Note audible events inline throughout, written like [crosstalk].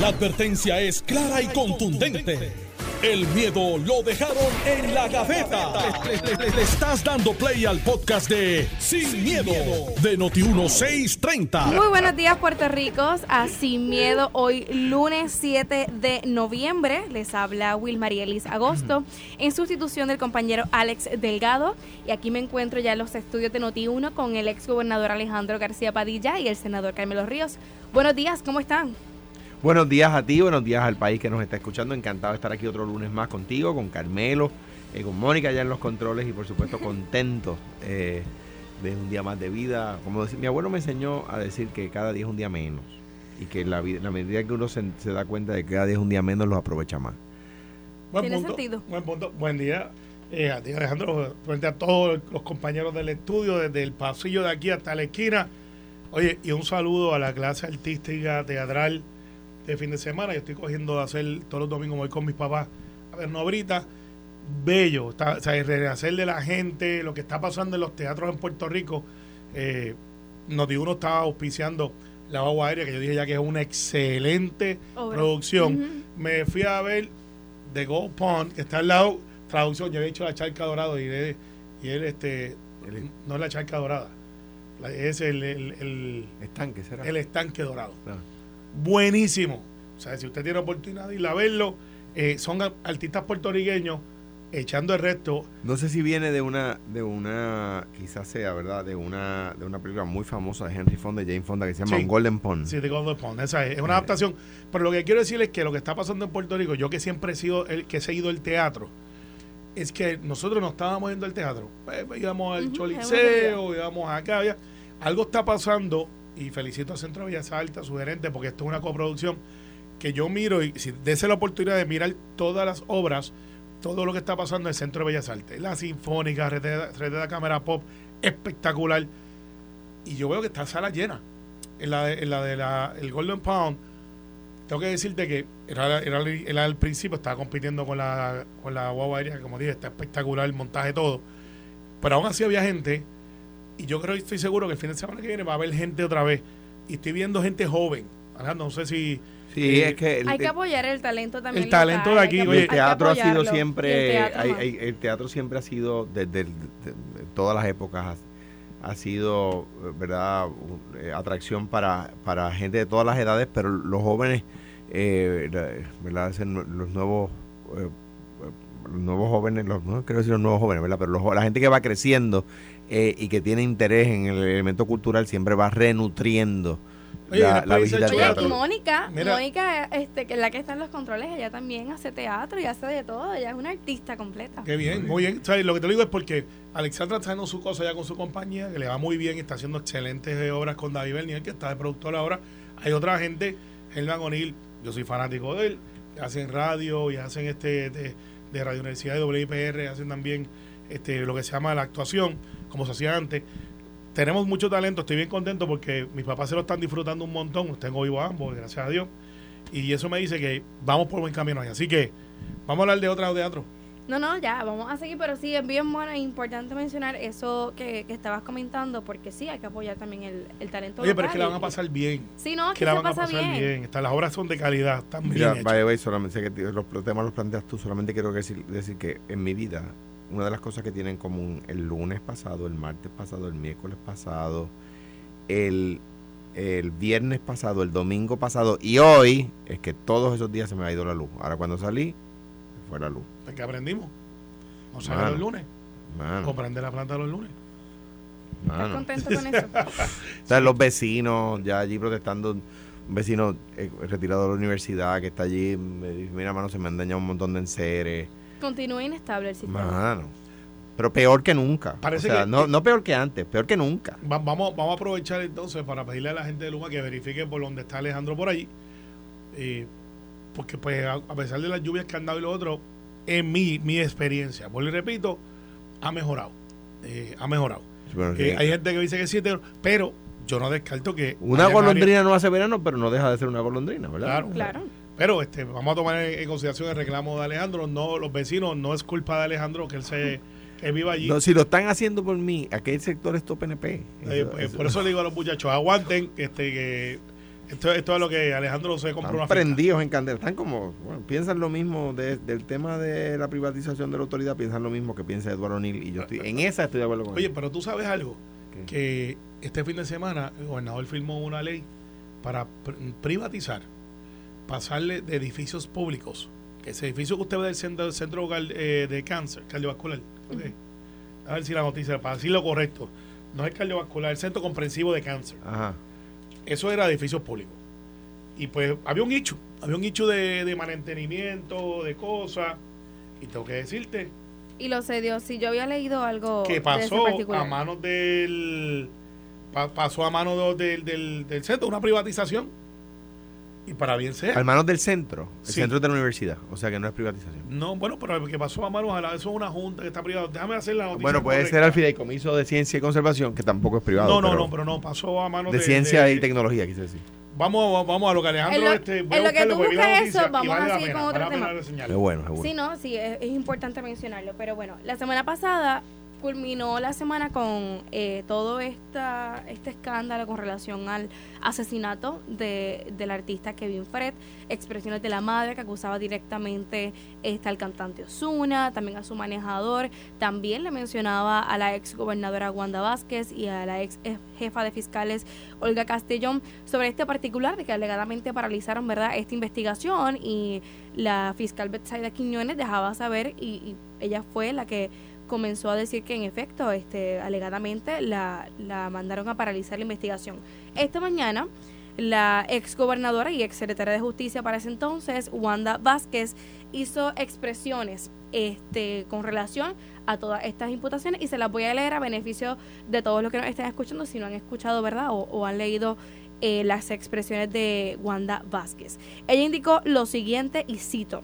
La advertencia es clara y contundente. El miedo lo dejaron en la gaveta. Le, estás dando play al podcast de Sin, miedo, de Noti1630. Muy buenos días, Puerto Rico. A Sin Miedo, hoy lunes 7 de noviembre. Les habla Will Marielis Agosto, en sustitución del compañero Alex Delgado. Y aquí me encuentro ya en los estudios de Noti1 con el ex gobernador Alejandro García Padilla y el senador Carmelo Ríos. Buenos días, ¿cómo están? Buenos días a ti, buenos días al país que nos está escuchando. Encantado de estar aquí otro lunes más contigo, con Carmelo, eh, con Mónica ya en los controles y por supuesto contento eh, de un día más de vida. Como decía, mi abuelo me enseñó a decir que cada día es un día menos y que la, vida- la medida que uno se, se da cuenta de que cada día es un día menos, los aprovecha más. Buen Tiene punto, sentido. Buen punto. Buen día eh, a ti, Alejandro, frente a todos los compañeros del estudio, desde el pasillo de aquí hasta la esquina. Oye, y un saludo a la clase artística teatral de fin de semana. Yo estoy cogiendo de hacer todos los domingos, voy con mis papás a ver una obrita. Bello, está, o sea, el rehacer de la gente, lo que está pasando en los teatros en Puerto Rico. Eh, Noti uno estaba auspiciando la agua aérea, que yo dije ya que es una excelente Obra. producción. Ujú. Me fui a ver The Gold Pond, que está al lado, traducción, yo había dicho la charca dorada y él, y él este, no es la charca dorada, la- es el, el, el- Estanque, será. el estanque dorado. Ah. Buenísimo. O sea, si usted tiene oportunidad de ir a verlo, eh, son artistas puertorriqueños echando el resto. No sé si viene de una, de una, quizás sea, ¿verdad? De una, de una película muy famosa de Henry Fonda y Jane Fonda que se llama Sí. Un Golden Pond. Sí, The Gold Pond, esa es, es una Eh. adaptación. Pero lo que quiero decir es que lo que está pasando en Puerto Rico, yo que siempre he sido el que he seguido el teatro, es que nosotros no estábamos yendo al teatro. Pues, íbamos al Ujú, Choliseo, íbamos acá. había- Algo está pasando, y felicito al Centro de Bellas Artes, a su gerente, porque esto es una coproducción que yo miro y si dese la oportunidad de mirar todas las obras, todo lo que está pasando en el Centro de Bellas Artes, la Sinfónica, Red de, Red de la Cámara Pop, espectacular. Y yo veo que está sala llena. En la de, en la de la, el Golden Pound, tengo que decirte que era, era, era al principio, estaba compitiendo con la, con la guagua aérea, que como dije, está espectacular el montaje, todo. Pero aún así había gente, y yo creo y estoy seguro que el fin de semana que viene va a haber gente otra vez. Y estoy viendo gente joven. Alejandro, no sé si. Sí, eh, es que el, Hay que apoyar el talento también. el talento de aquí, oye, el teatro ha sido el siempre teatro hay- más. hay- el teatro siempre ha sido desde el- de- de todas las épocas ha, ha sido verdad un- eh, atracción para, para gente de todas las edades pero los jóvenes eh, verdad los nuevos los nuevos jóvenes los no quiero decir los nuevos jóvenes verdad pero los la gente que va creciendo eh, y que tiene interés en el elemento cultural siempre va renutriendo Oye, la, la visita teatro. y Mónica, Mira. Mónica, este, que es la que está en los controles, ella también hace teatro y hace de todo, ella es una artista completa. Qué bien, muy bien. O sea, lo que te digo es porque Alexandra está haciendo su cosa ya con su compañía, que le va muy bien y está haciendo excelentes obras con David Bernier, que está de productor ahora. Hay otra gente, Germán O'Neill, yo soy fanático de él, que hacen radio y hacen este de, de Radio Universidad de WIPR, hacen también este lo que se llama la actuación, como se hacía antes. Tenemos mucho talento, estoy bien contento porque mis papás se lo están disfrutando un montón, tengo vivo a ambos, gracias a Dios. Y eso me dice que vamos por buen camino ahí. Así que vamos a hablar de otro teatro. No, no, ya, vamos a seguir, pero sí, es bien bueno e importante mencionar eso que, que estabas comentando, porque sí, hay que apoyar también el, el talento Oye, pero es que la van a pasar bien. Sí, no, es que que la se van a pasa pasar bien. bien. Está- las obras son de calidad, están bien Mira, by the way, solamente sé que los temas los planteas tú, solamente quiero decir, decir que en mi vida, una de las cosas que tienen en común el lunes pasado, el martes pasado, el miércoles pasado, el, el viernes pasado, el domingo pasado y hoy, es que todos esos días se me ha ido la luz. Ahora cuando salí, fue la luz. ¿De qué aprendimos? No sale Mano. los lunes. Mano, O prende la planta los lunes. ¿Estás contento con eso? [laughs] O sea, los vecinos ya allí protestando, un vecino eh, retirado de la universidad que está allí, me dice, mira, mano, se me han dañado un montón de enseres. Continúa inestable el sistema. Mano. Pero peor que nunca. Parece o sea, que- no, no peor que antes, peor que nunca. Va- vamos, vamos a aprovechar entonces para pedirle a la gente de Luma que verifique por dónde está Alejandro por allí. Eh, porque pues a, a pesar de las lluvias que han dado y lo otro, en mi, mi experiencia, vuelvo y repito, ha mejorado. Eh, ha mejorado. Eh, hay gente que dice que sí, pero yo no descarto que... una golondrina no hace verano, pero no deja de ser una golondrina, ¿verdad? Claro. Claro. Pero este, vamos a tomar en, consideración el reclamo de Alejandro. No, los vecinos, no es culpa de Alejandro que él se que viva allí. No, si lo están haciendo por mí, aquel sector es todo PNP. Eh, pues, eso- por eso le digo a los muchachos, aguanten, este, que Esto, esto es lo que Alejandro se compró Están una prendidos en candela. Están como, bueno, piensan lo mismo de- del tema de la privatización de la autoridad, piensan lo mismo que piensa Eduardo O'Neill. Y yo estoy, en esa estoy de acuerdo con Oye, él. pero tú sabes algo, ¿Qué? que este fin de semana el gobernador firmó una ley para pr- privatizar, pasarle de edificios públicos, que ese edificio que usted ve del centro, del centro eh, de cáncer, cardiovascular, a ver si la noticia, para decir lo correcto, no es cardiovascular, el centro comprensivo de cáncer. Ajá. Eso era edificios públicos. Y pues había un nicho, había un nicho de, de mantenimiento, de cosas, y tengo que decirte Y lo cedió. Si yo había leído algo que pasó a manos del pa- pasó a manos de- del, del, del centro una privatización y para bien sea Al manos del centro. El Sí. centro de la universidad. O sea que no es privatización. no bueno pero que pasó a manos la, eso es una junta que está privada déjame hacer la noticia Bueno, puede correcta. ser al fideicomiso de ciencia y conservación, que tampoco es privado. no no pero no pero no pasó a manos de, de, ciencia de- y tecnología, quise decir. vamos a- vamos a lo que Alejandro En lo- este voy a en lo que tú buscas eso, vamos vale a seguir pena, con otro vale tema. Es bueno, seguro. Sí, no, sí, es, es importante mencionarlo. Pero bueno, la semana pasada culminó la semana con eh, todo esta, este escándalo con relación al asesinato de, del artista Kevin Fred, expresiones de la madre que acusaba directamente este, al cantante Osuna, también a su manejador, también le mencionaba a la ex gobernadora Wanda Vázquez y a la ex jefa de fiscales Olga Castellón sobre este particular de que alegadamente paralizaron verdad esta investigación y la fiscal Betsaida Quiñones dejaba saber y ella fue la que comenzó a decir que en efecto este alegadamente la, la mandaron a paralizar la investigación esta mañana la ex gobernadora y ex secretaria de justicia para ese entonces Wanda Vázquez hizo expresiones este con relación a todas estas imputaciones y se las voy a leer a beneficio de todos los que nos estén escuchando si no han escuchado verdad o, o han leído eh, las expresiones de Wanda Vázquez. Ella indicó lo siguiente y cito.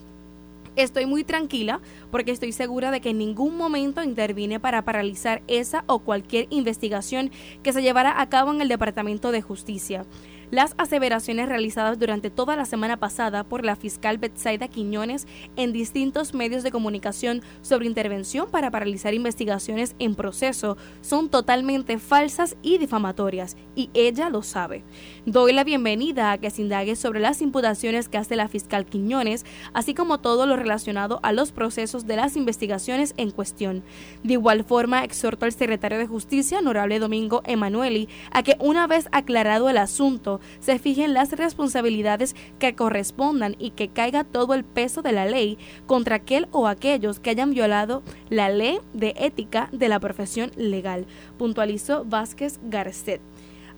Estoy muy tranquila porque estoy segura de que en ningún momento intervine para paralizar esa o cualquier investigación que se llevara a cabo en el Departamento de Justicia. Las aseveraciones realizadas durante toda la semana pasada por la fiscal Betsaida Quiñones en distintos medios de comunicación sobre intervención para paralizar investigaciones en proceso son totalmente falsas y difamatorias, y ella lo sabe. Doy la bienvenida a que se indague sobre las imputaciones que hace la fiscal Quiñones, así como todo lo relacionado a los procesos de las investigaciones en cuestión. De igual forma, exhorto al secretario de Justicia, honorable Domingo Emanueli, a que una vez aclarado el asunto, se fijen las responsabilidades que correspondan y que caiga todo el peso de la ley contra aquel o aquellos que hayan violado la ley de ética de la profesión legal, puntualizó Vázquez Garcet.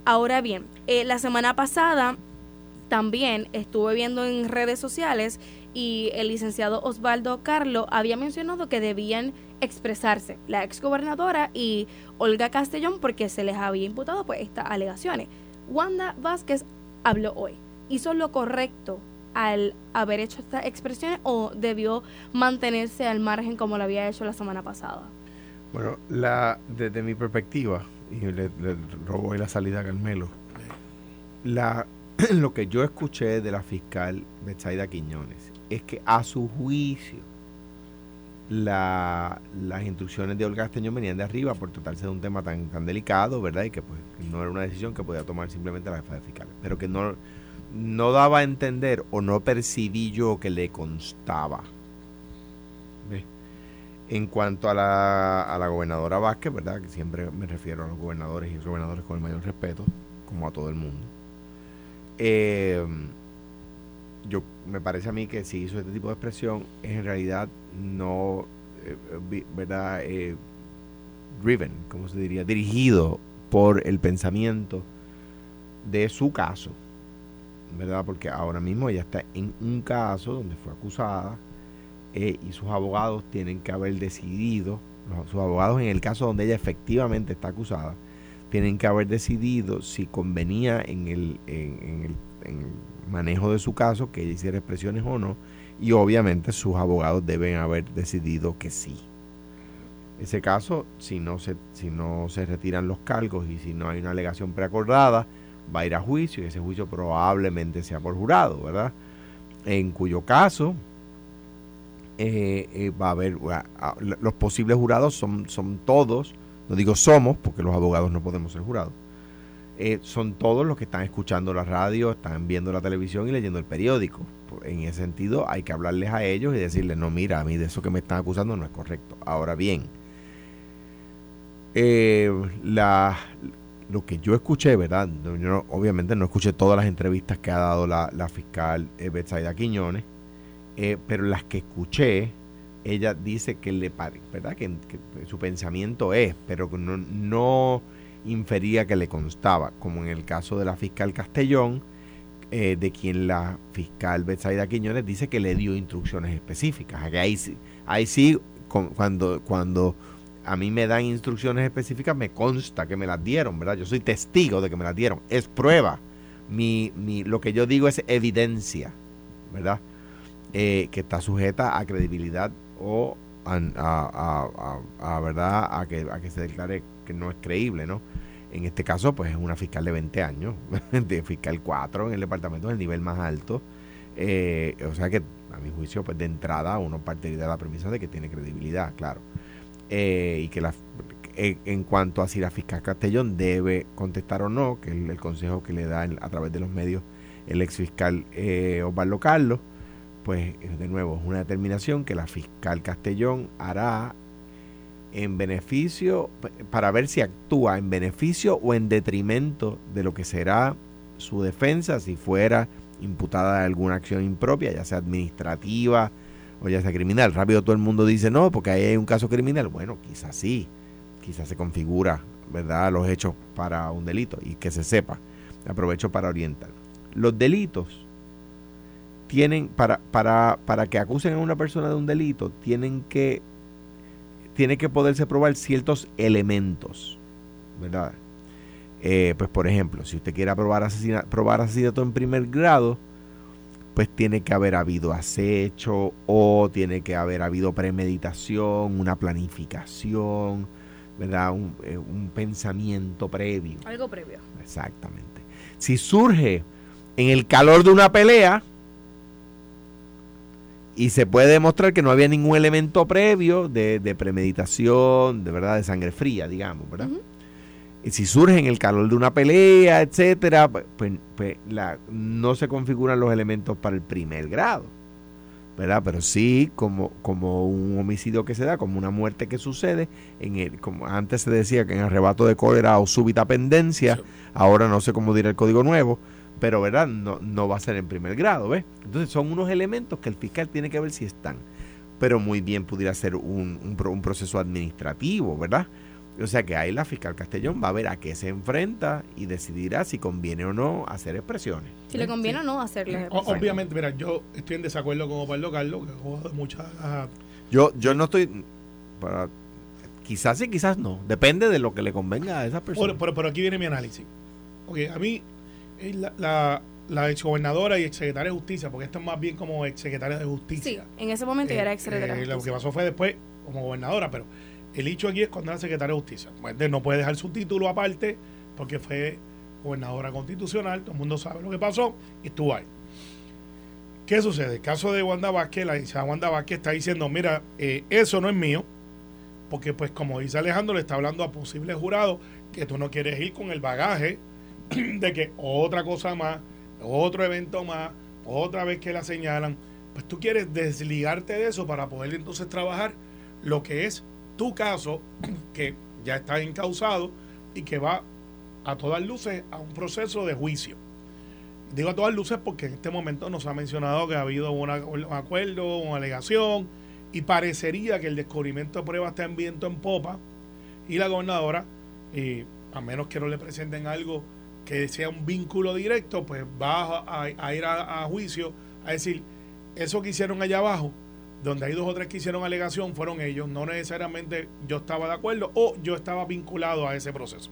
Ahora bien, eh, la semana pasada también estuve viendo en redes sociales y el licenciado Osvaldo Carlo había mencionado que debían expresarse la exgobernadora y Olga Castellón porque se les había imputado pues estas alegaciones. Wanda Vázquez habló hoy. ¿Hizo lo correcto al haber hecho estas expresiones o debió mantenerse al margen como lo había hecho la semana pasada? Bueno, la, desde mi perspectiva, y le, le ahí la salida a Carmelo, la, [clears throat] lo que yo escuché de la fiscal Betsaida Quiñones es que a su juicio la, las instrucciones de Olga Castellón venían de arriba por tratarse de un tema tan, tan delicado, ¿verdad? Y que pues no era una decisión que podía tomar simplemente la jefa de fiscales, pero que no, no daba a entender o no percibí yo que le constaba. En cuanto a la, a la gobernadora Vázquez, ¿verdad? Que siempre me refiero a los gobernadores y gobernadores con el mayor respeto, como a todo el mundo. Eh, yo me parece a mí que si hizo este tipo de expresión es en realidad no, eh, ¿verdad? Eh, driven, como se diría, dirigido por el pensamiento de su caso, ¿verdad? Porque ahora mismo ella está en un caso donde fue acusada eh, y sus abogados tienen que haber decidido, sus abogados en el caso donde ella efectivamente está acusada, tienen que haber decidido si convenía en el, en, en el, en manejo de su caso que ella hiciera expresiones o no, y obviamente sus abogados deben haber decidido que sí. Ese caso, si no se, si no se retiran los cargos y si no hay una alegación preacordada, va a ir a juicio y ese juicio probablemente sea por jurado, ¿verdad? En cuyo caso eh, eh, va a haber los posibles jurados son, son todos, no digo somos porque los abogados no podemos ser jurados, eh, son todos los que están escuchando la radio, están viendo la televisión y leyendo el periódico. En ese sentido hay que hablarles a ellos y decirles, no, mira, a mí de eso que me están acusando no es correcto. Ahora bien, eh, lo que yo escuché, ¿verdad? Yo obviamente no escuché todas las entrevistas que ha dado la, fiscal eh, Betsaida Quiñones, eh, pero las que escuché, ella dice que le ¿verdad? Que, su pensamiento es, pero que no, no, infería que le constaba, como en el caso de la fiscal Castellón, eh, de quien la fiscal Betsaida Quiñones dice que le dio instrucciones específicas. Ahí, ahí sí, cuando, cuando a mí me dan instrucciones específicas, me consta que me las dieron, ¿verdad? Yo soy testigo de que me las dieron. Es prueba. Mi, mi, lo que yo digo es evidencia, ¿verdad? Eh, que está sujeta a credibilidad o a, a, ¿verdad? A que, a que se declare que no es creíble, ¿no? En este caso, pues es una fiscal de 20 años, [laughs] de fiscal 4 en el departamento del nivel más alto. Eh, o sea que, a mi juicio, pues de entrada uno partiría de la premisa de que tiene credibilidad, claro. Eh, y que la, eh, en cuanto a si la fiscal Castellón debe contestar o no, que es el, consejo que le da a través de los medios el ex fiscal eh, Osvaldo Carlos, pues de nuevo es una determinación que la fiscal Castellón hará en beneficio, para ver si actúa en beneficio o en detrimento de lo que será su defensa si fuera imputada alguna acción impropia, ya sea administrativa, o ya sea criminal. Rápido todo el mundo dice, no, porque ahí hay un caso criminal. Bueno, quizás sí, quizás se configura, ¿verdad?, los hechos para un delito y que se sepa. Aprovecho para orientar. Los delitos tienen, para, para, para que acusen a una persona de un delito, tienen que, tiene que poderse probar ciertos elementos, ¿verdad? Eh, pues por ejemplo, si usted quiere probar, probar asesinato en primer grado, pues tiene que haber habido acecho o tiene que haber habido premeditación, una planificación, ¿verdad? Un, eh, pensamiento previo. Algo previo. Exactamente. Si surge en el calor de una pelea y se puede demostrar que no había ningún elemento previo de, premeditación, de verdad, de sangre fría, digamos, ¿verdad? si surge en el calor de una pelea, etcétera, pues, pues, pues no se configuran los elementos para el primer grado, ¿verdad? Pero sí como, como un homicidio que se da, como una muerte que sucede, en el, como antes se decía que en arrebato de cólera o súbita pendencia, ahora no sé cómo dirá el código nuevo, pero ¿verdad? No, no va a ser en primer grado, ¿ves? Entonces son unos elementos que el fiscal tiene que ver si están, pero muy bien pudiera ser un, un, un proceso administrativo, ¿verdad? O sea que ahí la fiscal Castellón va a ver a qué se enfrenta y decidirá si conviene o no hacer expresiones. Si le conviene o no hacerle Obviamente, mira, yo estoy en desacuerdo con Pablo Carlos, que de muchas... Yo, yo no estoy... Para, quizás sí, quizás no. Depende de lo que le convenga a esa persona. Pero, pero, aquí viene mi análisis. Ok, a mí, la, la, la exgobernadora y exsecretaria de Justicia, porque esto es más bien como exsecretaria de Justicia. Sí, en ese momento ya era exsecretaria eh, Lo que pasó fue después como gobernadora, pero el hecho aquí es cuando era secretaria de justicia. Pues, no puede dejar su título aparte porque fue gobernadora constitucional, todo el mundo sabe lo que pasó y estuvo ahí. ¿Qué sucede? El caso de Wanda Vázquez, la licenciada Wanda Vázquez está diciendo, mira, eh, eso no es mío, porque pues como dice Alejandro, le está hablando a posibles jurados que tú no quieres ir con el bagaje [clears throat] de que otra cosa más, otro evento más, otra vez que la señalan, pues tú quieres desligarte de eso para poder entonces trabajar lo que es tu caso, [clears throat] que ya está encausado y que va a todas luces a un proceso de juicio. Digo a todas luces porque en este momento nos ha mencionado que ha habido un acuerdo, una alegación, y parecería que el descubrimiento de pruebas está en viento en popa, y la gobernadora, y a menos que no le presenten algo que sea un vínculo directo, pues va a, ir a juicio a decir, eso que hicieron allá abajo donde hay dos o tres que hicieron alegación fueron ellos, no necesariamente yo estaba de acuerdo o yo estaba vinculado a ese proceso.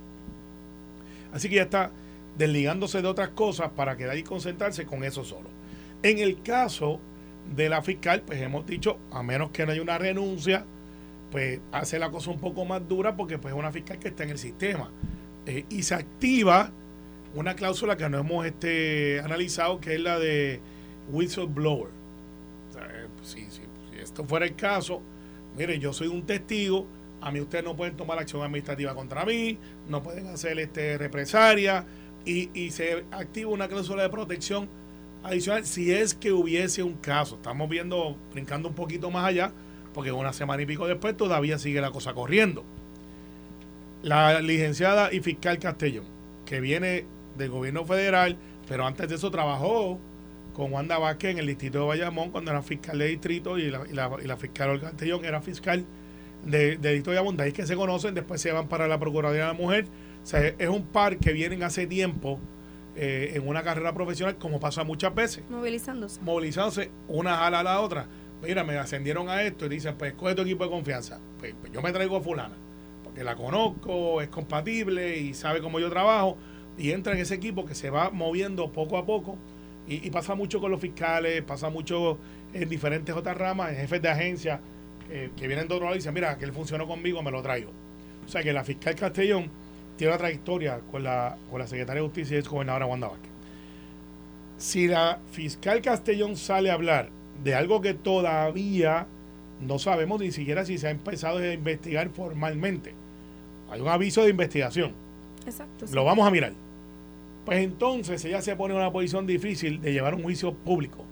Así que ya está desligándose de otras cosas para quedar y concentrarse con eso solo. En el caso de la fiscal, pues hemos dicho, a menos que no haya una renuncia, pues hace la cosa un poco más dura porque pues es una fiscal que está en el sistema. Eh, y se activa una cláusula que no hemos este, analizado, que es la de whistleblower. Eh, sí, sí, esto fuera el caso, mire, yo soy un testigo, a mí ustedes no pueden tomar acción administrativa contra mí, no pueden hacer este represalia y, y se activa una cláusula de protección adicional si es que hubiese un caso. Estamos viendo, brincando un poquito más allá, porque una semana y pico después todavía sigue la cosa corriendo. La licenciada y fiscal Castellón, que viene del gobierno federal, pero antes de eso trabajó con Wanda Vázquez en el distrito de Bayamón cuando era fiscal de distrito y la, y la, y la fiscal Olga Castellón era fiscal de, de distrito de Bayamón. De ahí que se conocen, después se van para la Procuraduría de la Mujer. O sea, es un par que vienen hace tiempo eh, en una carrera profesional, como pasa muchas veces. Movilizándose. Movilizándose una jala a la otra. Mira, me ascendieron a esto y dicen, pues coge tu equipo de confianza. Pues, pues yo me traigo a fulana, porque la conozco, es compatible y sabe cómo yo trabajo. Y entra en ese equipo que se va moviendo poco a poco. Y, pasa mucho con los fiscales, pasa mucho en diferentes otras ramas, en jefes de agencia eh, que vienen de otro lado y dicen, mira, que él funcionó conmigo, me lo traigo. O sea que la fiscal Castellón tiene una trayectoria con la, con la secretaria de Justicia y es gobernadora Wanda Vázquez. Si la fiscal Castellón sale a hablar de algo que todavía no sabemos ni siquiera si se ha empezado a investigar formalmente, hay un aviso de investigación, Exacto. sí. lo vamos a mirar. Pues entonces ella se pone en una posición difícil de llevar un juicio público.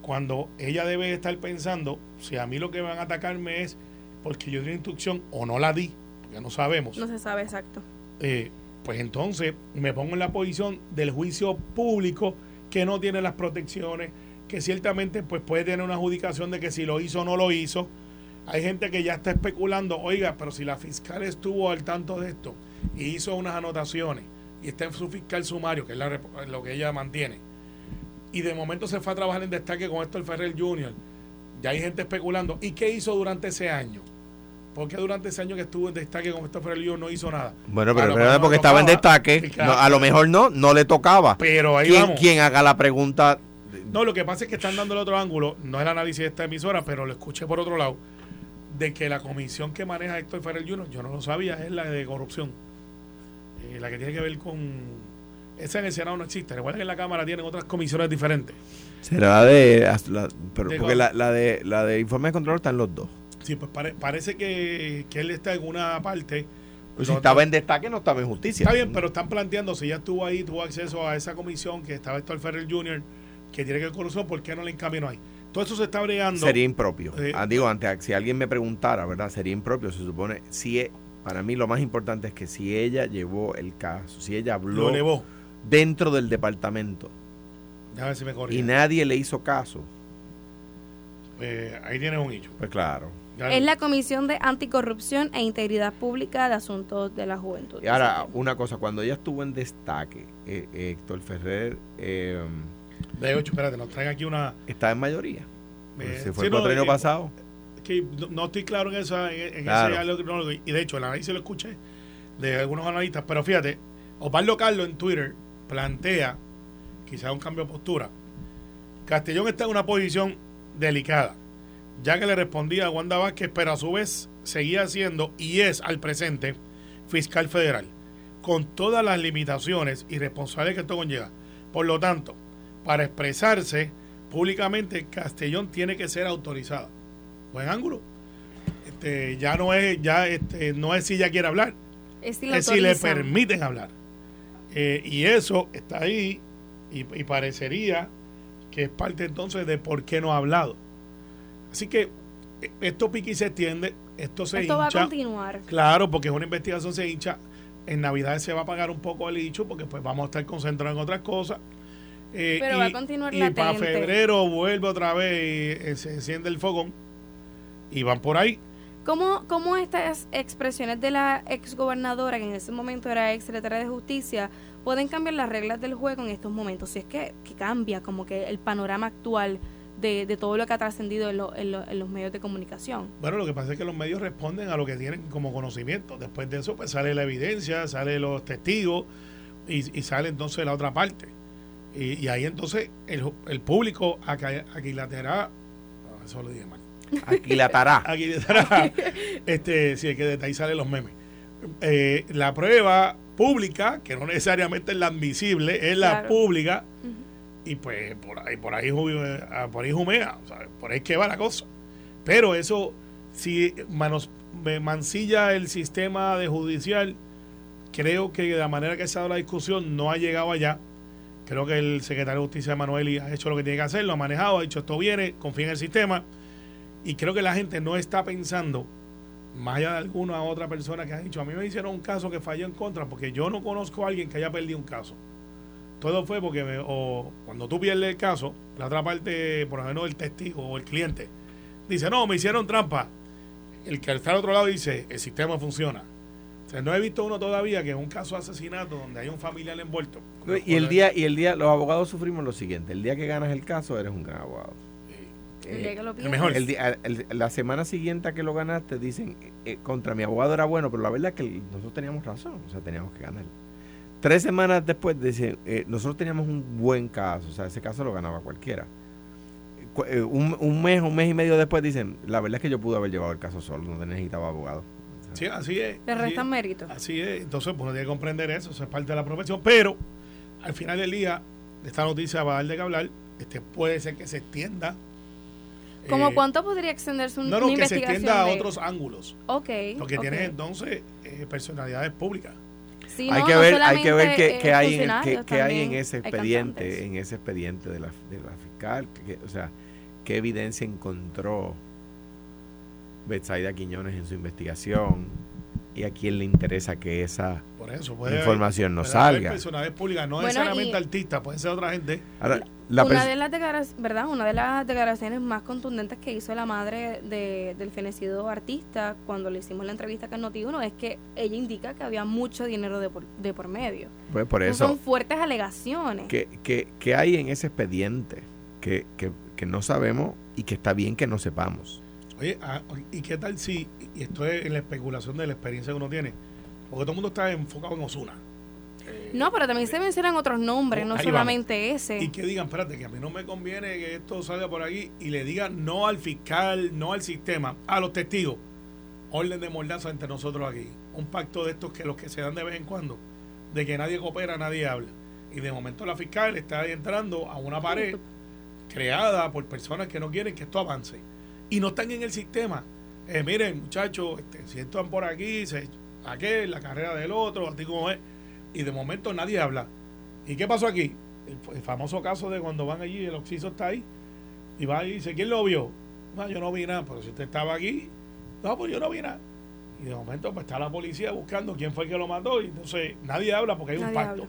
Cuando ella debe estar pensando, si a mí lo que van a atacarme es porque yo di una instrucción o no la di, porque no sabemos, No se sabe exacto. eh, pues entonces me pongo en la posición del juicio público que no tiene las protecciones, que ciertamente pues puede tener una adjudicación de que si lo hizo o no lo hizo. Hay gente que ya está especulando, oiga, pero si la fiscal estuvo al tanto de esto y hizo unas anotaciones y está en su fiscal sumario, que es la lo que ella mantiene, y de momento se fue a trabajar en destaque con Héctor Ferrer Jr., ya hay gente especulando, ¿y qué hizo durante ese año? ¿Por qué durante ese año que estuvo en destaque con Héctor Ferrer Jr. no hizo nada? Bueno, pero lo pero mejor porque no estaba en destaque, claro. no, a lo mejor no, no le tocaba. Pero ahí ¿Quién, vamos. quien haga la pregunta? No, lo que pasa es que están dando el otro ángulo, no el análisis de esta emisora, pero lo escuché por otro lado, de que la comisión que maneja Héctor Ferrer Jr., yo no lo sabía, es la de corrupción. Eh, la que tiene que ver con... Esa en el Senado no existe. Recuerda que en la Cámara tienen otras comisiones diferentes. Será de, la- pero De porque la, la de la de informe de control están los dos. Sí, pues pare- parece que, que él está en una parte... Pues si estaba en destaque no estaba en justicia. Está bien, pero están planteando, si ya estuvo ahí, tuvo acceso a esa comisión que estaba Héctor Ferrer Jr., que tiene que ver corrupción, ¿por qué no le encaminó ahí? Todo eso se está bregando. sería impropio. Eh, Ah, digo, antes, si alguien me preguntara, ¿verdad? Sería impropio. Se supone, si e- para mí lo más importante es que si ella llevó el caso, si ella habló Lo elevó. dentro del departamento Déjame ver si me corrijo. y nadie le hizo caso, Eh, ahí tienes un hecho. pues claro. Es la Comisión de Anticorrupción e Integridad Pública de Asuntos de la Juventud. Y ahora, una cosa, cuando ella estuvo en destaque, eh, Héctor Ferrer eh, De hecho, espérate, nos traen aquí una. estaba en mayoría. Eh, se fue sí, el no, eh, pasado. Que no, estoy claro en, esa, en, Claro. ese diálogo Y de hecho, el análisis lo escuché de algunos analistas. Pero fíjate, Osvaldo Carlos en Twitter plantea quizás un cambio de postura. Castellón está en una posición delicada, ya que le respondía a Wanda Vázquez, pero a su vez seguía siendo y es al presente fiscal federal, con todas las limitaciones y responsabilidades que esto conlleva. Por lo tanto, para expresarse públicamente, Castellón tiene que ser autorizada. Buen ángulo. Este, ya no es, ya este, no es si ella quiere hablar, Es si, la es si le permiten hablar. Eh, y eso está ahí y, y parecería que es parte entonces de por qué no ha hablado. Así que eh, esto pica y se extiende, esto se Esto va a hincha. continuar. Claro, porque es una investigación se hincha. En Navidad se va a pagar un poco el hecho porque pues vamos a estar concentrados en otras cosas. Eh, Pero va a continuar y para febrero vuelve otra vez y eh, se enciende el fogón y van por ahí. ¿Cómo, ¿Cómo estas expresiones de la exgobernadora, que en ese momento era ex secretaria de Justicia, pueden cambiar las reglas del juego en estos momentos? Si es que, que cambia como que el panorama actual de, de todo lo que ha trascendido en, lo- en lo- en los medios de comunicación. Bueno, lo que pasa es que los medios responden a lo que tienen como conocimiento. Después de eso, pues sale la evidencia, sale los testigos y, y sale entonces la otra parte. Y, y ahí entonces el, el público aquilatará, ah, eso lo dije mal, Aquilatará. [laughs] aquilatará, [laughs] este, si es que de ahí salen los memes. Eh, la prueba pública, que no necesariamente es la admisible, es la Claro. pública, Ujú. y pues por ahí, por ahí, ju- ah, por ahí jumea, por ahí que va la cosa. Pero eso, si manos, mancilla el sistema de judicial. Creo que de la manera que se ha dado la discusión no ha llegado allá. Creo que el secretario de Justicia, Manuel, ha hecho lo que tiene que hacer, lo ha manejado, ha dicho esto viene, confía en el sistema. Y creo que la gente no está pensando, más allá de alguna otra persona que ha dicho, a mí me hicieron un caso que falló en contra, porque yo no conozco a alguien que haya perdido un caso. Todo fue porque o cuando tú pierdes el caso, la otra parte, por lo menos el testigo o el cliente, dice, no, me hicieron trampa. El que está al otro lado dice, el sistema funciona. O sea, no he visto uno todavía que en un caso de asesinato donde hay un familiar envuelto. Y el día, y el día, los abogados sufrimos lo siguiente, el día que ganas el caso eres un gran abogado. El día que lo el pierdes. mejor. El día- el- la semana siguiente a que lo ganaste dicen, eh, contra mi abogado era bueno, pero la verdad es que nosotros teníamos razón, o sea, teníamos que ganar. Tres semanas después dicen, eh, nosotros teníamos un buen caso, o sea, ese caso lo ganaba cualquiera. Cu- eh, un, un mes, un mes y medio después dicen, la verdad es que yo pude haber llevado el caso solo, no necesitaba abogado. Sí, así es. Le restan es. mérito. Así es, entonces pues uno tiene que comprender eso, eso es parte de la profesión, pero al final del día, esta noticia va a dar de qué hablar, este puede ser que se extienda. ¿Cómo eh, cuánto podría extenderse un, No, no, una que se extienda a de- otros ángulos, Ok. porque ok. tienes entonces eh, personalidades públicas. Sí, hay, no, que no ver, hay que ver qué, qué hay, en, qué- qué hay en ese expediente, en ese expediente de la, de la fiscal, que- o sea, qué evidencia encontró Betsaida Quiñones en su investigación y a quién le interesa que esa Por eso puede información no puede haber salga. personalidades públicas, no Bueno, necesariamente y- artistas, pueden ser otra gente. Ahora, la una de las declaraciones, ¿verdad? Una de las declaraciones más contundentes que hizo la madre de- del fenecido artista cuando le hicimos la entrevista con Noti1 es que ella indica que había mucho dinero de por, de por medio. pues por Entonces, eso, Son fuertes alegaciones. ¿qué, qué, qué hay en ese expediente que, que, que no sabemos y que está bien que no sepamos? Oye, ah, ¿y qué tal si, y esto es en la especulación de la experiencia que uno tiene, porque todo el mundo está enfocado en Osuna. No, pero también se mencionan otros nombres, no Ahí solamente ese. Y que digan, espérate, que a mí no me conviene que esto salga por aquí y le digan no al fiscal, no al sistema, a los testigos. Orden de mordaza entre nosotros aquí. Un pacto de estos que los que se dan de vez en cuando, de que nadie coopera, nadie habla. Y de momento la fiscal está entrando a una pared creada por personas que no quieren que esto avance. Y no están en el sistema. Eh, miren, muchachos, este, si están por aquí, se, aquel, la carrera del otro, así como es. Y de momento nadie habla. ¿Y qué pasó aquí? El, el famoso caso de cuando van allí, el oxiso está ahí, y va y dice, ¿quién lo vio? No, yo no vi nada, pero si usted estaba aquí, no, pues yo no vi nada. Y de momento pues está la policía buscando quién fue el que lo mató, y entonces nadie habla porque hay un pacto.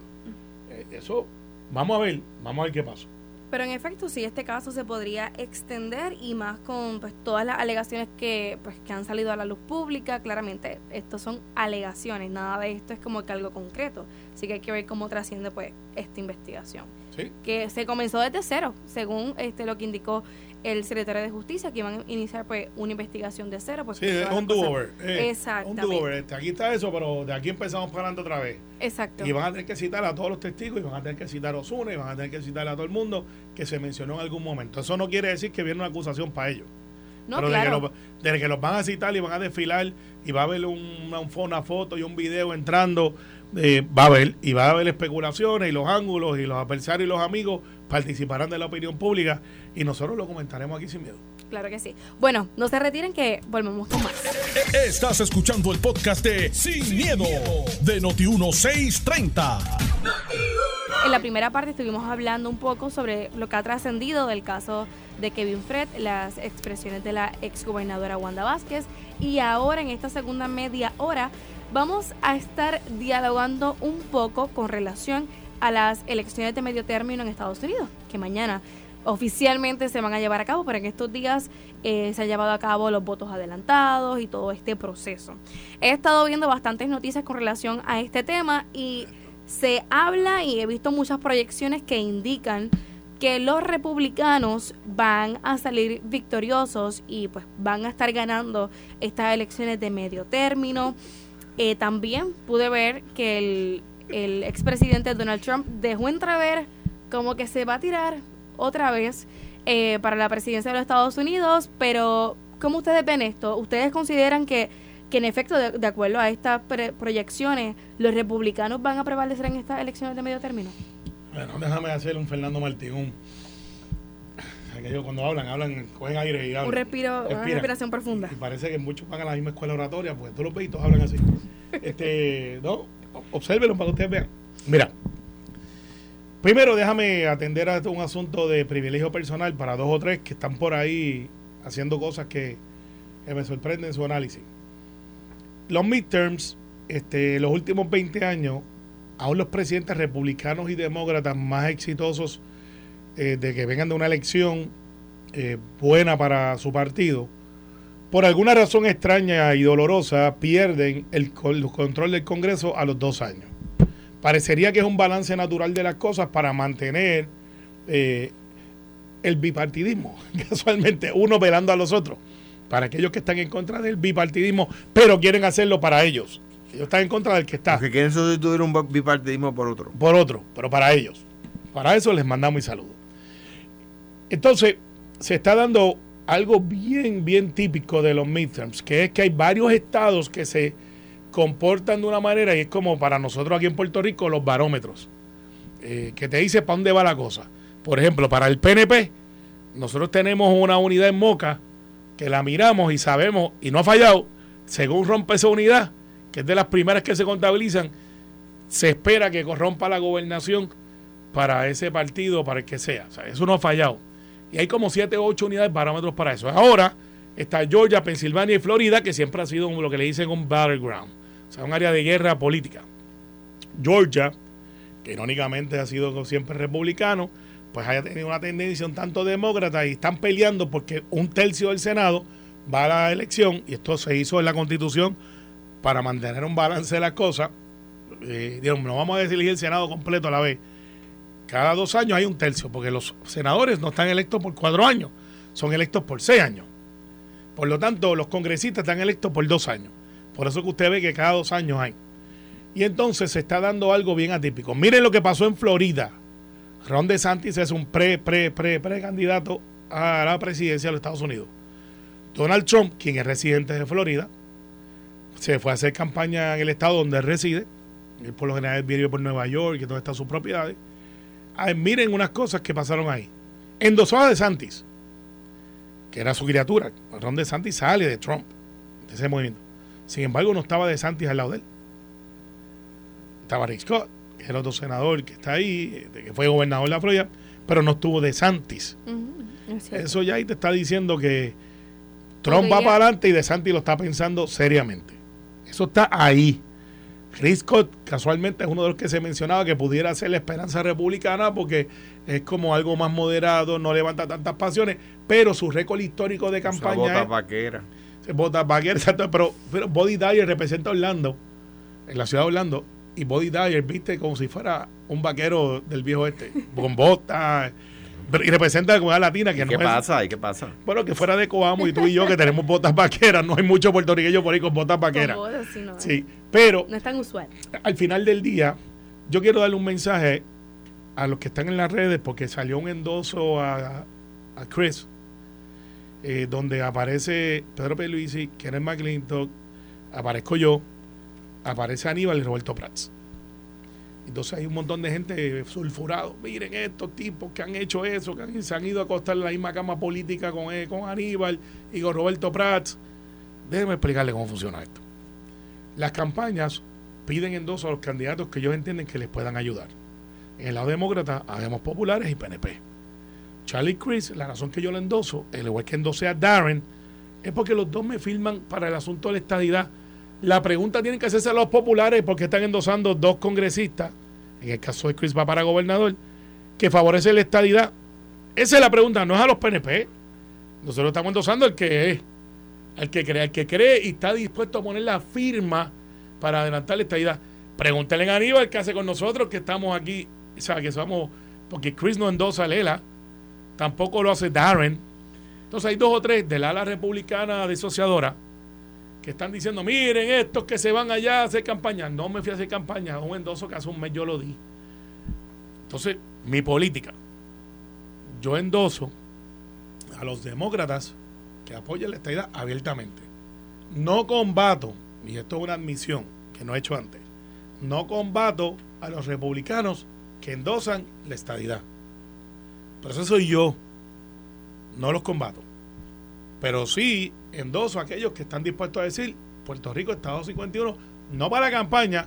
Eh, eso, vamos a ver, vamos a ver qué pasó. Pero en efecto, sí, este caso se podría extender y más con pues todas las alegaciones que pues que han salido a la luz pública. Claramente, estos son alegaciones, nada de esto es como que algo concreto. Así que hay que ver cómo trasciende pues esta investigación. ¿sí? Que se comenzó desde cero, según este lo que indicó el secretario de Justicia, que iban a iniciar pues una investigación de cero. Pues, Sí, porque todas un do-over. eh, Exactamente. Un do-over. Este, aquí está eso, pero de aquí empezamos para adelante otra vez. Exacto. Y van a tener que citar a todos los testigos, y van a tener que citar a Osuna, y van a tener que citar a todo el mundo que se mencionó en algún momento. Eso no quiere decir que viene una acusación para ellos. No, pero claro. de, que los, de que los van a citar y van a desfilar, y va a haber un- una, una foto y un video entrando, eh, va a haber, y va a haber especulaciones, y los ángulos, y los adversarios y los amigos participarán de la opinión pública, y nosotros lo comentaremos aquí sin miedo. Claro que sí. Bueno, no se retiren que volvemos con más. Estás escuchando el podcast de Sin, miedo, de Noti1630. En la primera parte estuvimos hablando un poco sobre lo que ha trascendido del caso de Kevin Fred, las expresiones de la exgobernadora Wanda Vázquez y ahora en esta segunda media hora vamos a estar dialogando un poco con relación a las elecciones de medio término en Estados Unidos, que mañana oficialmente se van a llevar a cabo, pero en estos días eh, se han llevado a cabo los votos adelantados y todo este proceso. He estado viendo bastantes noticias con relación a este tema y se habla y he visto muchas proyecciones que indican que los republicanos van a salir victoriosos y pues van a estar ganando estas elecciones de medio término. Eh, también pude ver que el, el expresidente Donald Trump dejó entrever como que se va a tirar otra vez eh, para la presidencia de los Estados Unidos, pero ¿cómo ustedes ven esto? ¿Ustedes consideran que, que en efecto, de, acuerdo a estas pre- proyecciones, los republicanos van a prevalecer en estas elecciones de medio término? Bueno, déjame hacer un Fernando Martín. Que ellos cuando hablan, hablan, cogen aire y hablan. Un respiro, una respiración profunda. Y parece que muchos van a la misma escuela oratoria, pues todos los veitos hablan así. [laughs] este, no, obsérvenlo para que ustedes vean. Mira, primero déjame atender a un asunto de privilegio personal para dos o tres que están por ahí haciendo cosas que, que me sorprenden en su análisis. Los midterms, este, los últimos 20 años, aún los presidentes republicanos y demócratas más exitosos eh, de que vengan de una elección eh, buena para su partido, por alguna razón extraña y dolorosa, pierden el, co- el control del Congreso a los dos años. Parecería que es un balance natural de las cosas para mantener eh, el bipartidismo, [laughs] casualmente, uno velando a los otros. Para aquellos que están en contra del bipartidismo, pero quieren hacerlo para ellos. Ellos están en contra del que está Los que quieren sustituir un bipartidismo por otro. por otro, pero para ellos. Para eso les mandamos mi saludo. Entonces, se está dando algo bien, bien típico de los midterms, que es que hay varios estados que se comportan de una manera y es como para nosotros aquí en Puerto Rico los barómetros, eh, que te dice para dónde va la cosa. Por ejemplo, para el PNP, nosotros tenemos una unidad en Moca que la miramos y sabemos, y no ha fallado, según rompe esa unidad, que es de las primeras que se contabilizan, se espera que corrompa la gobernación para ese partido, para el que sea. O sea, eso no ha fallado. Y hay como 7 o 8 unidades parámetros para eso. Ahora está Georgia, Pensilvania y Florida, que siempre ha sido lo que le dicen un battleground. O sea, un área de guerra política. Georgia, que irónicamente ha sido siempre republicano, pues haya tenido una tendencia un tanto demócrata y están peleando porque un tercio del Senado va a la elección y esto se hizo en la Constitución para mantener un balance de las cosas. Eh, no vamos a decidir el Senado completo a la vez. Cada dos años hay un tercio, porque los senadores no están electos por cuatro años, son electos por seis años. Por lo tanto, los congresistas están electos por dos años. Por eso que usted ve que cada dos años hay. Y entonces se está dando algo bien atípico. Miren lo que pasó en Florida. Ron DeSantis es un pre, pre, pre, pre candidato a la presidencia de los Estados Unidos. Donald Trump, quien es residente de Florida, se fue a hacer campaña en el estado donde reside. Él por lo general vive por Nueva York y todas estas sus propiedades. Ah, miren unas cosas que pasaron ahí. Endosó a DeSantis, que era su criatura. Ron DeSantis sale de Trump, de ese movimiento. Sin embargo, no estaba DeSantis al lado de él. Estaba Rick Scott, que es el otro senador que está ahí, de que fue gobernador de la Florida, pero no estuvo DeSantis. Ujú, es cierto. Eso ya ahí te está diciendo que Trump va para adelante y DeSantis lo está pensando seriamente. Eso está ahí. Rick Scott casualmente es uno de los que se mencionaba que pudiera ser la esperanza republicana porque es como algo más moderado, no levanta tantas pasiones, pero su récord histórico de campaña bota es- vaquera. se vota vaquero, exacto, pero, pero Body Dyer representa a Orlando, en la ciudad de Orlando, y Body Dyer viste como si fuera un vaquero del viejo este, con botas, pero- y representa a la comunidad latina que ¿Y no qué es, pasa? ¿Y qué pasa? bueno, que fuera de Coamo y tú y yo que tenemos botas vaqueras, no hay muchos puertorriqueños por ahí con botas vaqueras. Con bodas, sí, no, Sí, pero no es tan usual. al final del día, yo quiero darle un mensaje a los que están en las redes porque salió un endoso a, a Chris, eh, donde aparece Pedro Pierluisi, Kenneth McClintock, aparezco yo, aparece Aníbal y Roberto Prats. Entonces hay un montón de gente sulfurado. Miren estos tipos que han hecho eso, que se han ido a acostar en la misma cama política con, eh, con Aníbal y con Roberto Prats. Déjenme explicarle cómo funciona esto. Las campañas piden endoso a los candidatos que ellos entienden que les puedan ayudar. En el lado demócrata, habemos populares y PNP. Charlie Chris, la razón que yo lo endoso, el igual que endosé a Darren, es porque los dos me firman para el asunto de la estadidad. La pregunta tiene que hacerse a los populares porque están endosando dos congresistas, en el caso de Chris va para gobernador, que favorecen la estadidad. Esa es la pregunta, no es a los PNP. Nosotros estamos endosando al que es, al que cree, al que cree y está dispuesto a poner la firma para adelantar la estadidad. Pregúntale a Aníbal qué hace con nosotros que estamos aquí, o sea, que somos, porque Chris no endosa a Lela, tampoco lo hace Darren. Entonces hay dos o tres del ala republicana disociadora que están diciendo, miren estos que se van allá a hacer campaña. No me fui a hacer campaña, un endoso que hace un mes yo lo di. Entonces, mi política, yo endoso a los demócratas que apoyan la estadidad abiertamente. No combato, y esto es una admisión que no he hecho antes, no combato a los republicanos que endosan la estadidad. Pero eso soy yo. no los combato. Pero sí endoso a aquellos que están dispuestos a decir Puerto Rico, Estado 51, no para la campaña,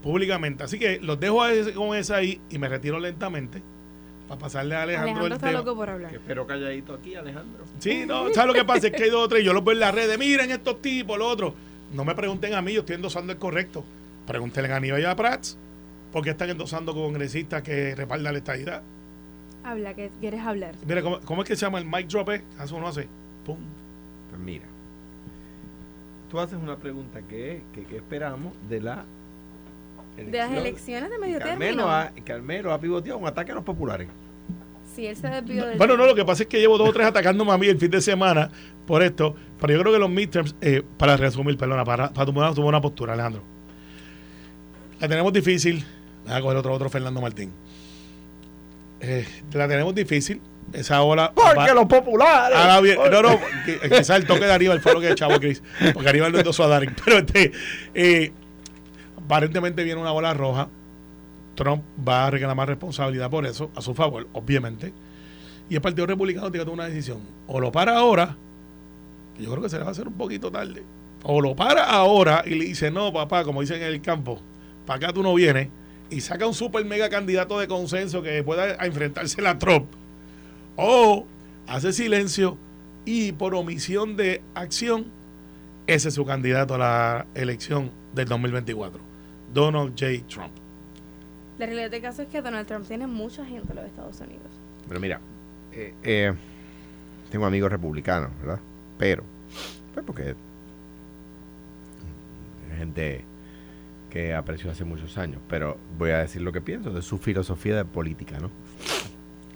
públicamente. Así que los dejo con esa ahí y me retiro lentamente para pasarle a Alejandro, Alejandro está loco por hablar. espero calladito aquí, Alejandro. Sí, no, ¿sabes lo que pasa? Es que hay dos o tres, yo los veo en las redes, miren estos tipos, lo otro. No me pregunten a mí, yo estoy endosando el correcto. Pregúntenle a Aníbal y a Prats, ¿por qué están endosando congresistas que respaldan la estadidad? Habla, que quieres hablar. Mira, ¿cómo, es que se llama el mic drop? Eh? Hace uno hace, pum. Pues mira, tú haces una pregunta que es, que, esperamos de la de las elecciones de medio término. Ha, Carmelo ha pivoteado un ataque a los populares. Sí, él se despidió de Bueno, no, lo que pasa es que llevo dos o tres atacándome a mí el fin de semana por esto, pero yo creo que los midterms, eh, para resumir, perdona, para, para tomar, una postura, Alejandro. La tenemos difícil. Voy a coger otro, otro Fernando Martín. Eh, la tenemos difícil. Esa ola. Porque los populares. no, no, que, que el toque de arriba, el foro que echaba Chris. Porque arriba lo endosó a Darín. [laughs] Pero este, eh, aparentemente viene una bola roja. Trump va a reclamar responsabilidad por eso, a su favor, obviamente. Y el Partido Republicano tiene que tomar una decisión. O lo para ahora, yo creo que se le va a hacer un poquito tarde. O lo para ahora y le dice, no, papá, como dicen en el campo, para acá tú no vienes y saca un super mega candidato de consenso que pueda enfrentarse a Trump, o hace silencio y por omisión de acción, ese es su candidato a la elección del 2024, Donald J. Trump. La realidad del caso es que Donald Trump tiene mucha gente en los Estados Unidos. Pero mira, eh, eh, tengo amigos republicanos, ¿verdad? Pero, pues porque gente que aprecio hace muchos años, pero voy a decir lo que pienso de su filosofía de política, ¿no?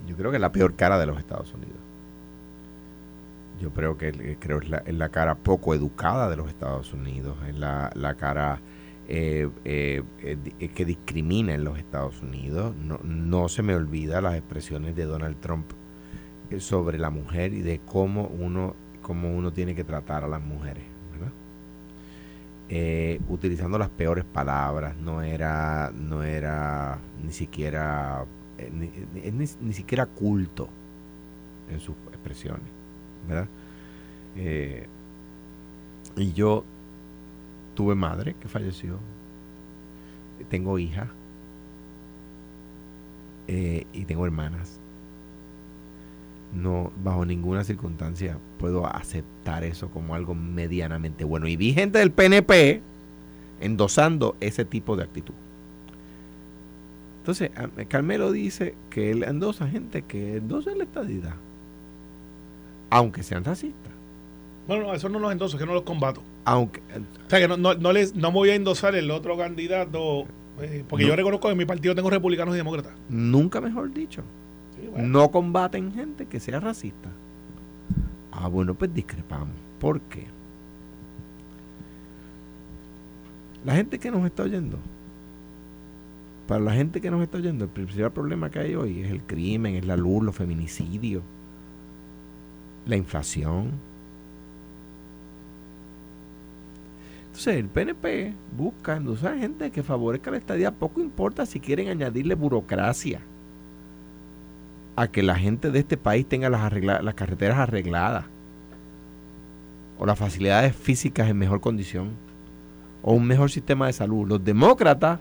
Yo creo que es la peor cara de los Estados Unidos. Yo creo que creo es la, la cara poco educada de los Estados Unidos, es la, la cara eh, eh, eh, que discrimina en los Estados Unidos. No, no se me olvida las expresiones de Donald Trump sobre la mujer y de cómo uno, cómo uno tiene que tratar a las mujeres. Eh, utilizando las peores palabras, no era, no era ni siquiera, eh, ni, siquiera culto en sus expresiones, ¿verdad? Eh, y yo tuve madre que falleció, tengo hija y tengo hermanas no bajo ninguna circunstancia puedo aceptar eso como algo medianamente bueno. Y vi gente del PNP endosando ese tipo de actitud. Entonces, Carmelo dice que él endosa gente que endosa la estadidad, aunque sean racistas. Bueno, no, eso no los endoso, que no los combato. Aunque, o sea, que no, no, les, no voy a endosar el otro candidato, eh, porque yo reconozco que en mi partido tengo republicanos y demócratas. Nunca mejor dicho. No combaten gente que sea racista. Ah, bueno, pues discrepamos. ¿Por qué? La gente que nos está oyendo, para la gente que nos está oyendo, el principal problema que hay hoy es el crimen, es la luz, los feminicidios, la inflación. Entonces el PNP busca endosar gente que favorezca la estadía, poco importa si quieren añadirle burocracia a que la gente de este país tenga las, las carreteras arregladas o las facilidades físicas en mejor condición o un mejor sistema de salud. Los demócratas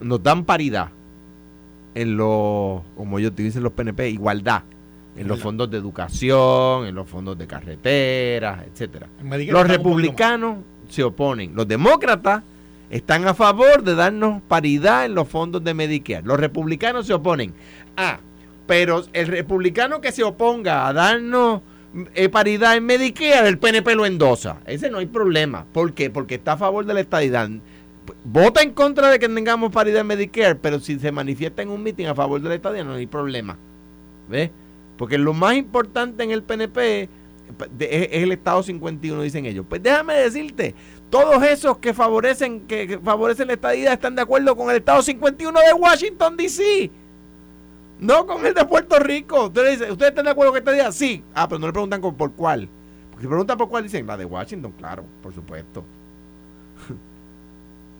nos dan paridad en los, como yo te dicen los PNP, igualdad en los fondos de educación, en los fondos de carreteras, etcétera. Los republicanos se oponen. Los demócratas están a favor de darnos paridad en los fondos de Medicare. Los republicanos se oponen. a pero el republicano que se oponga a darnos eh, paridad en Medicare, el PNP lo endosa. Ese no hay problema. ¿Por qué? Porque está a favor de la estadidad. Vota en contra de que tengamos paridad en Medicare, pero si se manifiesta en un mitin a favor de la estadidad, no hay problema. ¿Ves? Porque lo más importante en el PNP es, el Estado 51, dicen ellos. Pues déjame decirte, todos esos que favorecen, que, favorecen la estadidad están de acuerdo con el Estado 51 de Washington, D.C. No con el de Puerto Rico. Ustedes dicen, ¿ustedes están de acuerdo con esta idea? Sí. Ah, pero no le preguntan por cuál. Porque si preguntan por cuál, dicen la de Washington, claro, por supuesto. [laughs]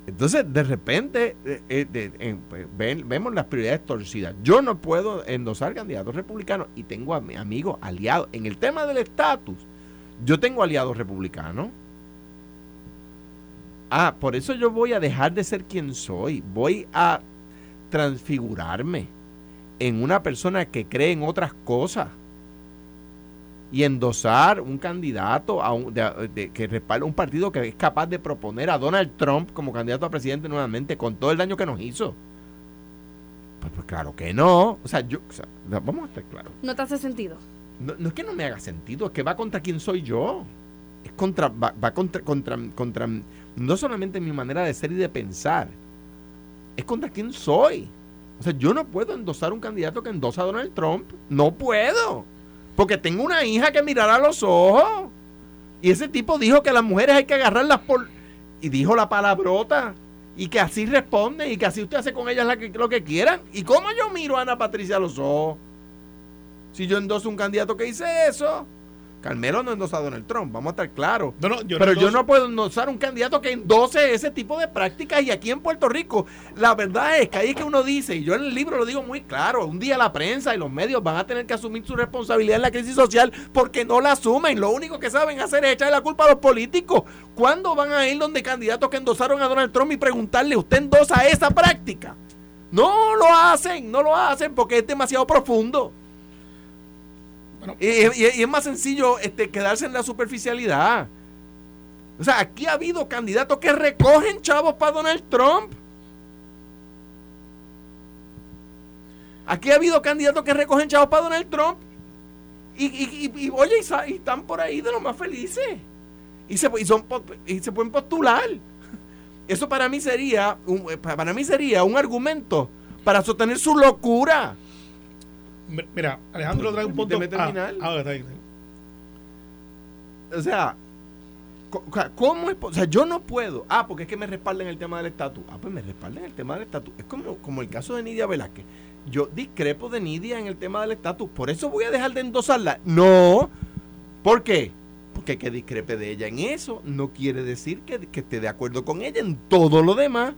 Entonces, de repente, eh, eh, pues, vemos las prioridades torcidas. Yo no puedo endosar candidatos republicanos y tengo a mi amigos aliados. En el tema del estatus, yo tengo aliados republicanos. Ah, por eso yo voy a dejar de ser quien soy. Voy a transfigurarme en una persona que cree en otras cosas y endosar un candidato a un, que respalda un partido que es capaz de proponer a Donald Trump como candidato a presidente nuevamente con todo el daño que nos hizo. Pues, pues claro que no. O sea, yo, vamos a estar claros. ¿No te hace sentido? No, no, es que no me haga sentido, es que va contra quién soy yo. Es contra, va, va contra, contra, contra, no solamente mi manera de ser y de pensar, es contra quién soy. O sea, yo no puedo endosar un candidato que endosa a Donald Trump. No puedo. Porque tengo una hija que mirar a los ojos. Y ese tipo dijo que las mujeres hay que agarrarlas por... Y dijo la palabrota. Y que así responde y que así usted hace con ellas lo que quieran. ¿Y cómo yo miro a Ana Patricia a los ojos? Si yo endoso un candidato que hice eso. Carmelo no endosa a Donald Trump, vamos a estar claros. Pero yo no puedo endosar un candidato que endose ese tipo de prácticas y aquí en Puerto Rico, la verdad es que ahí es que uno dice, y yo en el libro lo digo muy claro, un día la prensa y los medios van a tener que asumir su responsabilidad en la crisis social porque no la asumen. Lo único que saben hacer es echarle la culpa a los políticos. ¿Cuándo van a ir donde candidatos que endosaron a Donald Trump y preguntarle, ¿usted endosa esa práctica? No lo hacen, no lo hacen porque es demasiado profundo y, es más sencillo este, quedarse en la superficialidad. O sea, aquí ha habido candidatos que recogen chavos para Donald Trump. Aquí ha habido candidatos que recogen chavos para Donald Trump. Y, oye, y, están por ahí de los más felices. Y se, son, y se pueden postular. [laughs] Eso para mí sería para mí sería un argumento para sostener su locura. Mira, Alejandro trae un punto. Ah, ah, o sea, ¿cómo es? O sea, yo no puedo. Ah, porque es que me respalden el tema del estatus. Ah, pues me respalden el tema del estatus. Es como, como el caso de Nidia Velázquez. Yo discrepo de Nidia en el tema del estatus. Por eso voy a dejar de endosarla. No. ¿Por qué? Porque que discrepe de ella en eso no quiere decir que, esté de acuerdo con ella en todo lo demás.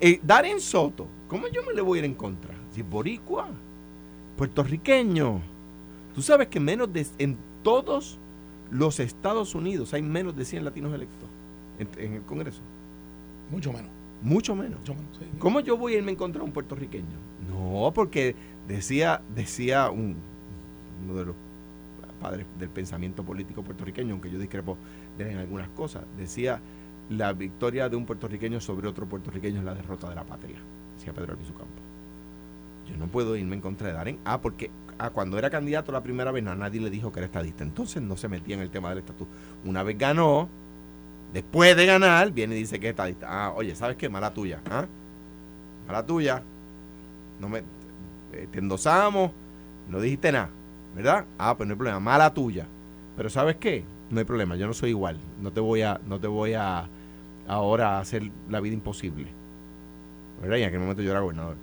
Eh, Darren Soto, ¿cómo yo me le voy a ir en contra? Si boricua puertorriqueño. Tú sabes que menos de, en todos los Estados Unidos hay menos de 100 latinos electos en, el Congreso. Mucho menos. Mucho menos. ¿Cómo yo voy a irme en contra de un puertorriqueño? No, porque decía, decía un, uno de los padres del pensamiento político puertorriqueño, aunque yo discrepo de en algunas cosas, decía la victoria de un puertorriqueño sobre otro puertorriqueño es la derrota de la patria, decía Pedro Albizu Campos. Yo no puedo irme en contra de Darren. Ah, porque ah, cuando era candidato la primera vez, nadie le dijo que era estadista. Entonces no se metía en el tema del estatus. Una vez ganó, después de ganar, viene y dice que es estadista. Ah, oye, ¿sabes qué? Mala tuya. ¿ah? Mala tuya. No me, eh, te endosamos, no dijiste nada. ¿Verdad? Ah, pues no hay problema. Mala tuya. Pero ¿sabes qué? No hay problema. Yo no soy igual. No te voy a, no te voy a ahora hacer la vida imposible. ¿Verdad? Y en aquel momento yo era gobernador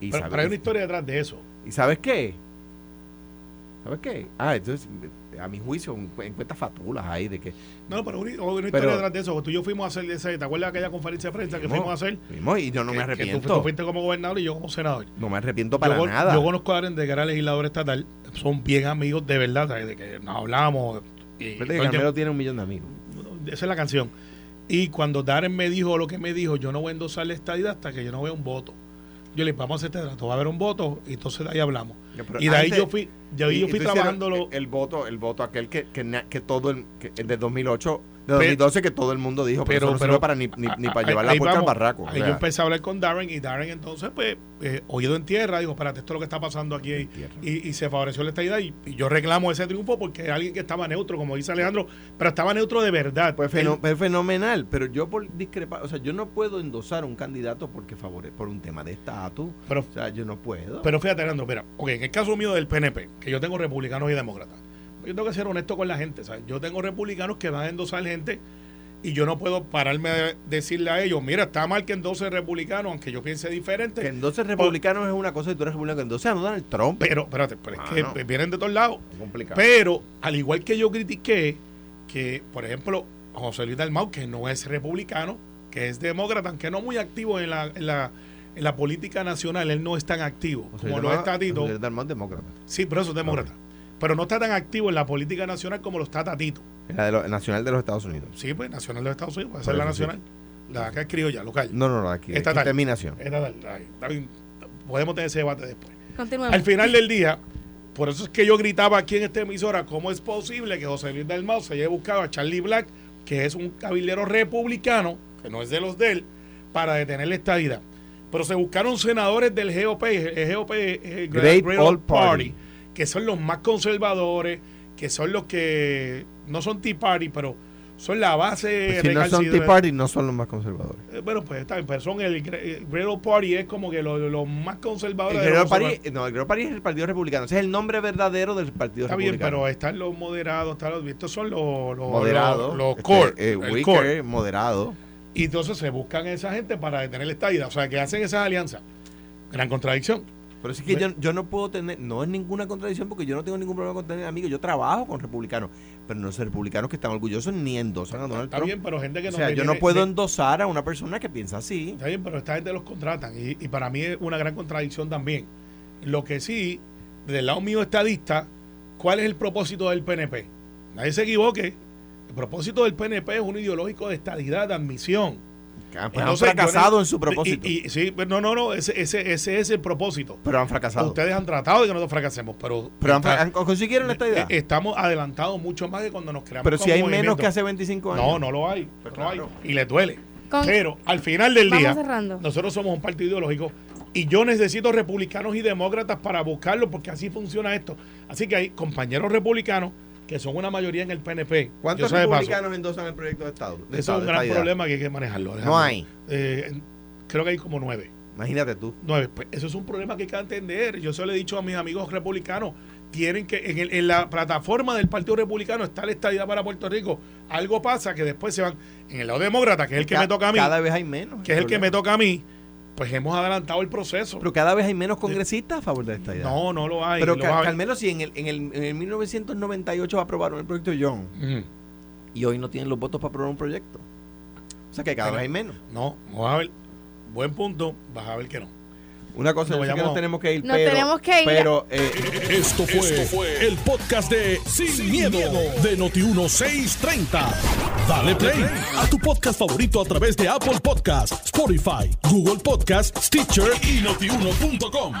pero, hay una historia detrás de eso. ¿Y sabes qué? ¿Sabes qué? Ah, entonces, a mi juicio, encuentra fatulas ahí de que. No, pero una, una historia detrás de eso. Tú y yo fuimos a hacer ese. ¿Te acuerdas de aquella conferencia de prensa que fuimos a hacer? Fuimos y yo no me arrepiento. tú, fuiste como gobernador y yo como senador. No me arrepiento para nada. Yo conozco a Aren de que era legislador estatal. Son bien amigos de verdad, De que nos hablamos. Y que tiene un millón de amigos. Esa es la canción. Y cuando Darren me dijo lo que me dijo, yo no voy a endosar la estadía hasta que yo no vea un voto yo le vamos a hacer este trato, va a haber un voto, y entonces de ahí hablamos. y de ahí yo fui, yo, yo fui trabajando el, voto, el voto aquel que, que, que todo el, el de 2008 de 2012 que todo el mundo dijo, pero, no pero para ni, ni, para llevar la puerta al barraco. Ahí yo empecé a hablar con Darren y Darren entonces, pues, eh, oído en tierra, dijo, espérate, esto es lo que está pasando aquí. Y, y, se favoreció la estadía y, y, yo reclamo ese triunfo porque alguien que estaba neutro, como dice Alejandro, pero estaba neutro de verdad. Pues fenomenal, pero yo por discrepar, o sea, yo no puedo endosar un candidato porque favorece, por un tema de estatus. Pero, o sea, yo no puedo. Pero fíjate, Alejandro, mira, ok, en el caso mío del PNP, que yo tengo republicanos y demócratas, yo tengo que ser honesto con la gente, ¿sabes? Yo tengo republicanos que van a endosar gente y yo no puedo pararme a decirle a ellos, mira, está mal que en 12 republicanos, aunque yo piense diferente. Que en 12 republicanos es una cosa y tú eres republicano, que en 12 el Trump. Pero, espérate, pero es que vienen de todos lados. complicado. Pero, al igual que yo critiqué que, por ejemplo, José Luis Dalmau, que no es republicano, que es demócrata, aunque no muy activo en la, en la, en la política nacional, él no es tan activo José como lo Dalmau- está Tito. José Luis Dalmau es demócrata. Sí, pero eso es demócrata. Pero no está tan activo en la política nacional como lo está Tatito. La de lo- nacional de los Estados Unidos. Sí, pues nacional de los Estados Unidos, puede ser la sí. nacional. La que es criolla, local. No, no, no, aquí. está bien. Podemos tener ese debate después. Continuemos. Al final del día, por eso es que yo gritaba aquí en esta emisora, ¿cómo es posible que José Luis Dalmau se haya buscado a Charlie Black, que es un cabildero republicano, que no es de los de él, para detener la estadidad? Pero se buscaron senadores del GOP, el GOP es el Great Old Party. Que son los más conservadores, que son los que no son Tea Party, pero son la base Pues si no son. Tea Party, no son los más conservadores. Eh, Bueno, pues está bien, pero son el Gre- eh, Great Old Party es como que los más El conservadores de Guerrero los Party, no, el Guerrero Party es el Partido Republicano. Ese es el nombre verdadero del Partido Está bien, Republicano. pero están los moderados, están los, estos son los, los, moderado. los, los este, core, eh, el Wicker, core. moderado. Y entonces se buscan esa gente para detener la estadía. O sea, que hacen esas alianzas. Gran contradicción. Pero es que yo, yo no puedo tener, no es ninguna contradicción porque yo no tengo ningún problema con tener amigos. Yo trabajo con republicanos, pero no son republicanos que están orgullosos ni endosan a Donald Está Trump. bien, pero gente que o no sea, que yo no puedo de- endosar a una persona que piensa así. Está bien, pero esta gente los contratan. Y, y para mí es una gran contradicción también. Lo que sí, del lado mío estadista, ¿cuál es el propósito del PNP? Nadie se equivoque. El propósito del PNP es un ideológico de estadidad, de admisión. Pues han fracasado en su propósito. Y, y- sí, pero no, no, no, ese, ese, ese es el propósito. pero han fracasado. Ustedes han tratado de que nosotros fracasemos, pero, pero han, está- han- consiguieron esta idea. eh, estamos adelantados mucho más de cuando nos creamos. pero si hay menos que hace 25 años. No, no lo hay. Pues no lo hay. Y le duele. Con- Pero al final del día, cerrando. nosotros somos un partido ideológico y yo necesito republicanos y demócratas para buscarlo porque así funciona esto. Así que hay compañeros republicanos que son una mayoría en el PNP. ¿Cuántos republicanos endosan el proyecto de Estado? de Eso es un gran problema que hay que manejarlo. No hay. Eh, creo que hay como nueve. Imagínate tú. Nueve. Pues eso es un problema que hay que entender. Yo se lo he dicho a mis amigos republicanos. Tienen que, en, el- en la plataforma del Partido Republicano está la estadía para Puerto Rico. Algo pasa que después se van. En el lado demócrata, que es el que me toca a mí, Cada vez hay menos. que es el que me toca a mí, pues hemos adelantado el proceso. Pero cada vez hay menos congresistas a favor de esta idea. no, no lo hay. Pero lo al menos si en el, en, el, en el 1998 aprobaron el proyecto John y hoy no tienen los votos para aprobar un proyecto. O sea que cada Pero- vez hay menos. No, vamos a ver. Buen punto, vas a ver que no. Una cosa, yo sé que nos tenemos que ir, Nos pero, tenemos que ir. pero eh, Esto fue, el podcast de Sin, miedo, de Noti1630. Dale play a tu podcast favorito a través de Apple Podcasts, Spotify, Google Podcasts, Stitcher y notiuno.com.